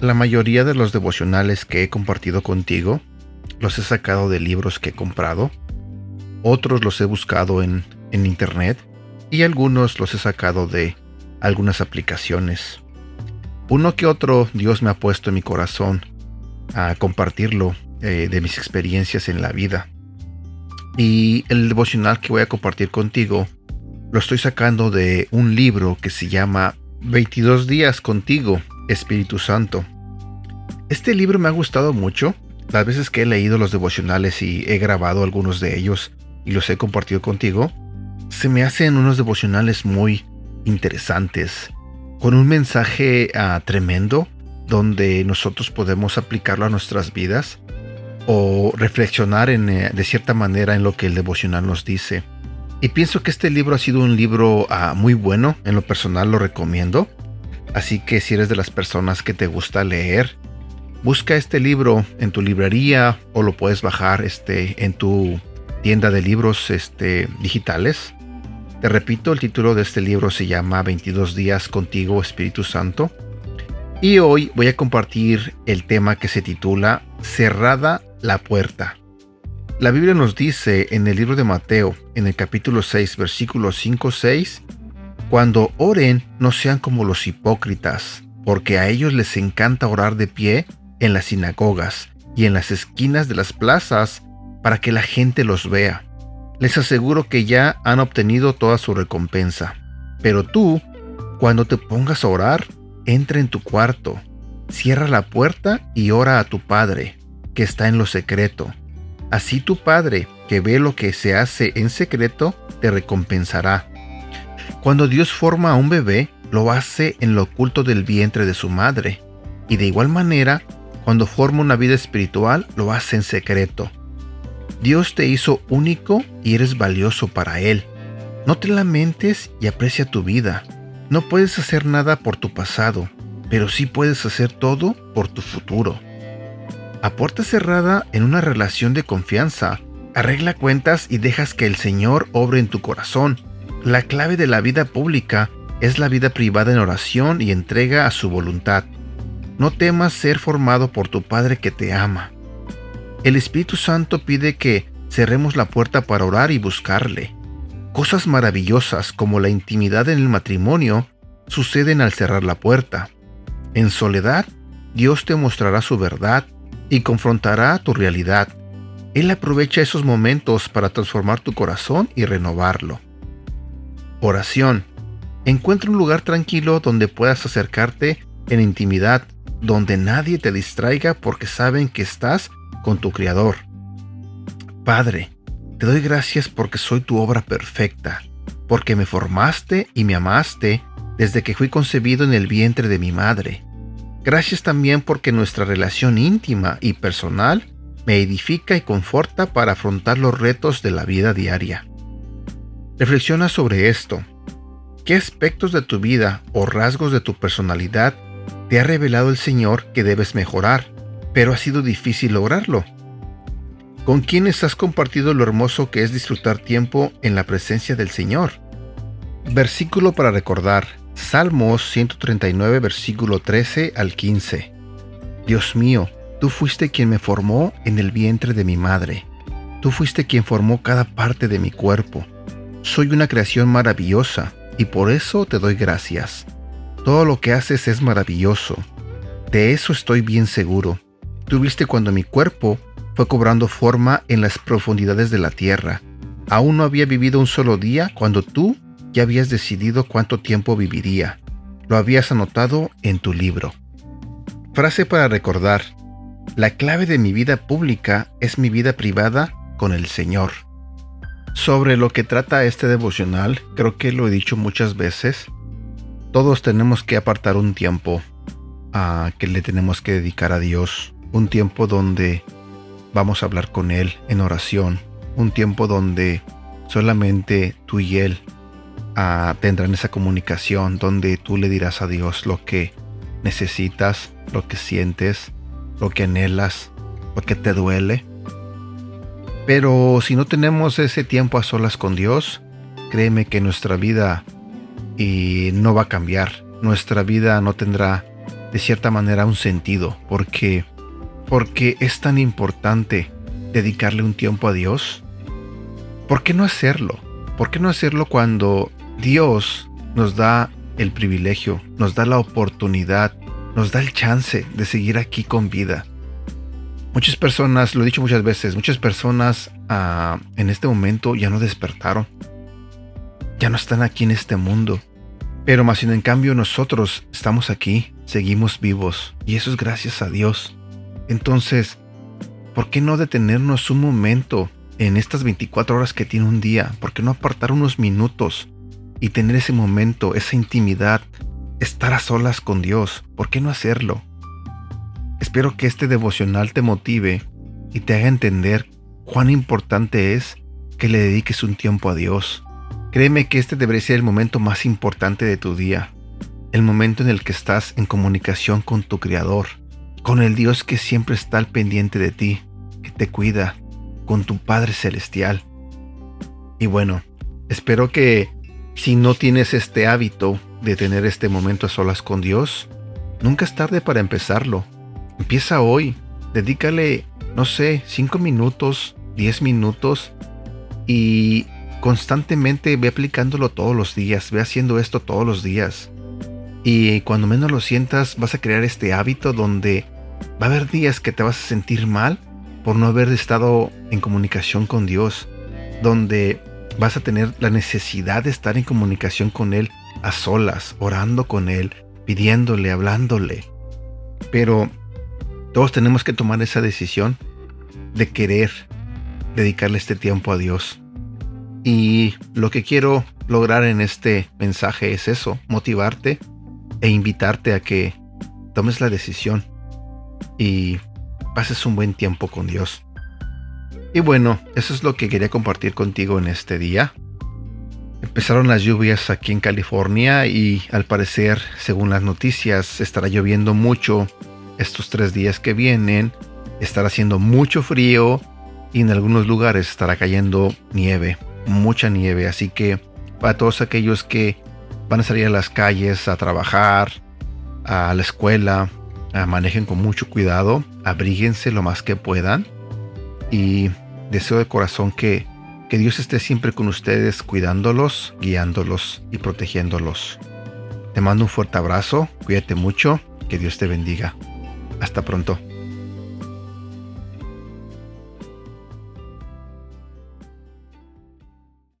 La mayoría de los devocionales que he compartido contigo los he sacado de libros que he comprado, otros los he buscado en, en internet y algunos los he sacado de algunas aplicaciones. Uno que otro Dios me ha puesto en mi corazón a compartirlo eh, de mis experiencias en la vida. Y el devocional que voy a compartir contigo lo estoy sacando de un libro que se llama 22 días contigo, Espíritu Santo. Este libro me ha gustado mucho. Las veces que he leído los devocionales y he grabado algunos de ellos y los he compartido contigo, se me hacen unos devocionales muy interesantes, con un mensaje ah, tremendo donde nosotros podemos aplicarlo a nuestras vidas o reflexionar en, eh, de cierta manera en lo que el devocional nos dice. Y pienso que este libro ha sido un libro ah, muy bueno, en lo personal lo recomiendo. Así que si eres de las personas que te gusta leer, busca este libro en tu librería o lo puedes bajar este, en tu tienda de libros este, digitales. Te repito, el título de este libro se llama 22 días contigo Espíritu Santo. Y hoy voy a compartir el tema que se titula Cerrada la puerta. La Biblia nos dice en el libro de Mateo, en el capítulo 6, versículos 5-6, Cuando oren, no sean como los hipócritas, porque a ellos les encanta orar de pie en las sinagogas y en las esquinas de las plazas para que la gente los vea. Les aseguro que ya han obtenido toda su recompensa. Pero tú, cuando te pongas a orar, entra en tu cuarto, cierra la puerta y ora a tu Padre, que está en lo secreto. Así tu Padre, que ve lo que se hace en secreto, te recompensará. Cuando Dios forma a un bebé, lo hace en lo oculto del vientre de su madre. Y de igual manera, cuando forma una vida espiritual, lo hace en secreto. Dios te hizo único y eres valioso para Él. No te lamentes y aprecia tu vida. No puedes hacer nada por tu pasado, pero sí puedes hacer todo por tu futuro. A puerta cerrada en una relación de confianza, arregla cuentas y dejas que el Señor obre en tu corazón. La clave de la vida pública es la vida privada en oración y entrega a su voluntad. No temas ser formado por tu Padre que te ama. El Espíritu Santo pide que cerremos la puerta para orar y buscarle. Cosas maravillosas como la intimidad en el matrimonio suceden al cerrar la puerta. En soledad, Dios te mostrará su verdad y confrontará tu realidad. Él aprovecha esos momentos para transformar tu corazón y renovarlo. Oración. Encuentra un lugar tranquilo donde puedas acercarte en intimidad, donde nadie te distraiga porque saben que estás con tu Creador. Padre, te doy gracias porque soy tu obra perfecta, porque me formaste y me amaste desde que fui concebido en el vientre de mi madre. Gracias también porque nuestra relación íntima y personal me edifica y conforta para afrontar los retos de la vida diaria. Reflexiona sobre esto. ¿Qué aspectos de tu vida o rasgos de tu personalidad te ha revelado el Señor que debes mejorar? pero ha sido difícil lograrlo. ¿Con quiénes has compartido lo hermoso que es disfrutar tiempo en la presencia del Señor? Versículo para recordar. Salmos 139, versículo 13 al 15. Dios mío, tú fuiste quien me formó en el vientre de mi madre. Tú fuiste quien formó cada parte de mi cuerpo. Soy una creación maravillosa y por eso te doy gracias. Todo lo que haces es maravilloso. De eso estoy bien seguro tuviste cuando mi cuerpo fue cobrando forma en las profundidades de la tierra. Aún no había vivido un solo día cuando tú ya habías decidido cuánto tiempo viviría. Lo habías anotado en tu libro. Frase para recordar. La clave de mi vida pública es mi vida privada con el Señor. Sobre lo que trata este devocional, creo que lo he dicho muchas veces, todos tenemos que apartar un tiempo a que le tenemos que dedicar a Dios un tiempo donde vamos a hablar con Él en oración, un tiempo donde solamente tú y Él tendrán esa comunicación, donde tú le dirás a Dios lo que necesitas, lo que sientes, lo que anhelas, lo que te duele. Pero si no tenemos ese tiempo a solas con Dios, créeme que nuestra vida y no va a cambiar, nuestra vida no tendrá de cierta manera un sentido, porque porque es tan importante dedicarle un tiempo a Dios. ¿Por qué no hacerlo? ¿Por qué no hacerlo cuando Dios nos da el privilegio, nos da la oportunidad, nos da el chance de seguir aquí con vida? Muchas personas, lo he dicho muchas veces, muchas personas ah, en este momento ya no despertaron. Ya no están aquí en este mundo. Pero más sin en cambio nosotros estamos aquí, seguimos vivos. Y eso es gracias a Dios. Entonces, ¿por qué no detenernos un momento en estas 24 horas que tiene un día? ¿Por qué no apartar unos minutos y tener ese momento, esa intimidad, estar a solas con Dios? ¿Por qué no hacerlo? Espero que este devocional te motive y te haga entender cuán importante es que le dediques un tiempo a Dios. Créeme que este debería ser el momento más importante de tu día, el momento en el que estás en comunicación con tu Creador, con el Dios que siempre está al pendiente de ti, que te cuida, con tu Padre Celestial. Y bueno, espero que si no tienes este hábito de tener este momento a solas con Dios, nunca es tarde para empezarlo. Empieza hoy. Dedícale, no sé, 5 minutos, 10 minutos y constantemente ve aplicándolo todos los días. Ve haciendo esto todos los días. Y cuando menos lo sientas, vas a crear este hábito donde va a haber días que te vas a sentir mal por no haber estado en comunicación con Dios. Donde vas a tener la necesidad de estar en comunicación con Él a solas, orando con Él, pidiéndole, hablándole. Pero todos tenemos que tomar esa decisión de querer dedicarle este tiempo a Dios. Y lo que quiero lograr en este mensaje es eso, motivarte e invitarte a que tomes la decisión y pases un buen tiempo con Dios. Y bueno, eso es lo que quería compartir contigo en este día. Empezaron las lluvias aquí en California y al parecer, según las noticias, estará lloviendo mucho estos tres días que vienen estará haciendo mucho frío y en algunos lugares estará cayendo nieve, mucha nieve. Así que para todos aquellos que van a salir a las calles a trabajar, a la escuela, manejen con mucho cuidado, abríguense lo más que puedan y deseo de corazón que, que Dios esté siempre con ustedes, cuidándolos, guiándolos y protegiéndolos. Te mando un fuerte abrazo, cuídate mucho, que Dios te bendiga. Hasta pronto.